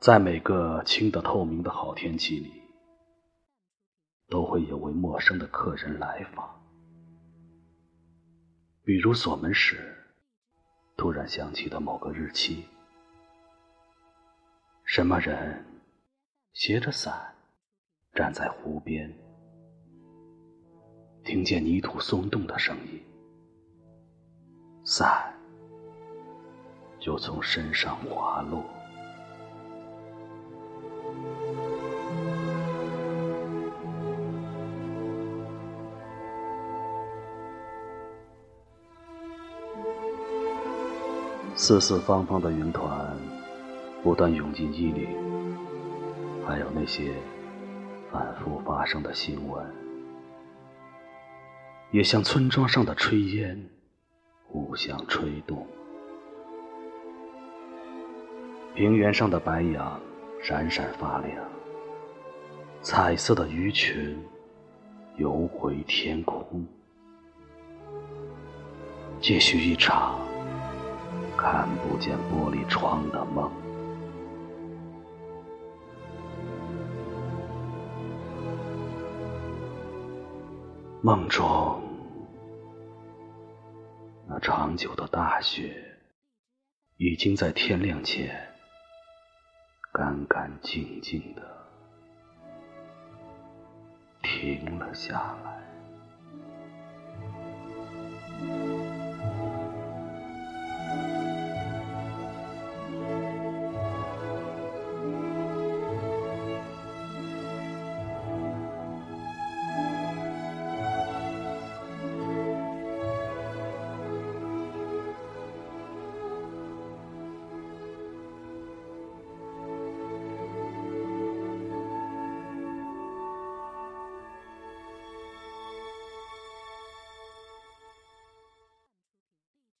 在每个清的透明的好天气里，都会有位陌生的客人来访。比如锁门时，突然想起的某个日期。什么人携着伞站在湖边，听见泥土松动的声音，伞就从身上滑落。四四方方的云团不断涌进衣领，还有那些反复发生的新闻，也像村庄上的炊烟，互相吹动。平原上的白杨闪闪发亮，彩色的鱼群游回天空，继续一场。看不见玻璃窗的梦，梦中那长久的大雪，已经在天亮前干干净净的停了下来。